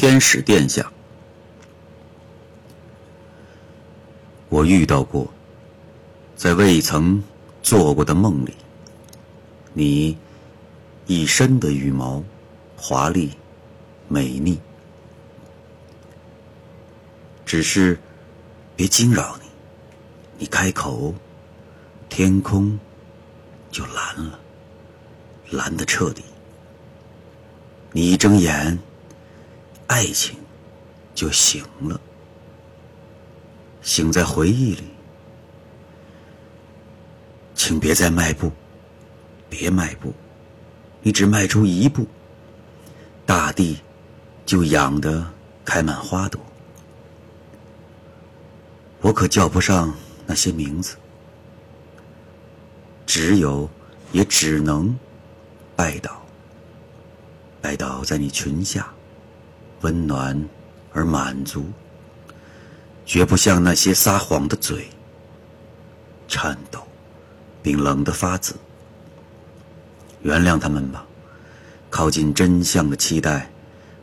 天使殿下，我遇到过，在未曾做过的梦里，你一身的羽毛，华丽、美丽，只是别惊扰你，你开口，天空就蓝了，蓝的彻底。你一睁眼，爱情就醒了，醒在回忆里。请别再迈步，别迈步，你只迈出一步，大地就痒得开满花朵。我可叫不上那些名字，只有，也只能拜倒。拜倒在你裙下，温暖而满足，绝不像那些撒谎的嘴，颤抖，并冷得发紫。原谅他们吧，靠近真相的期待，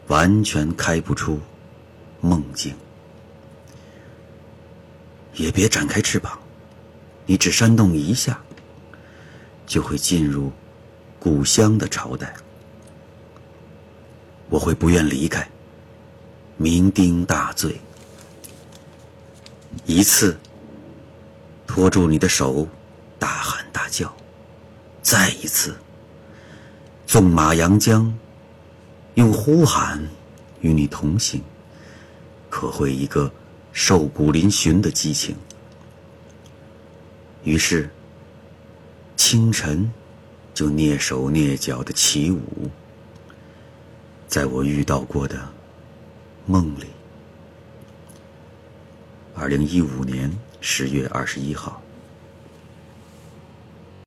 完全开不出梦境。也别展开翅膀，你只扇动一下，就会进入故乡的朝代。我会不愿离开，酩酊大醉，一次拖住你的手，大喊大叫，再一次纵马扬江，用呼喊与你同行，可会一个瘦骨嶙峋的激情。于是清晨就蹑手蹑脚的起舞。在我遇到过的梦里，二零一五年十月二十一号。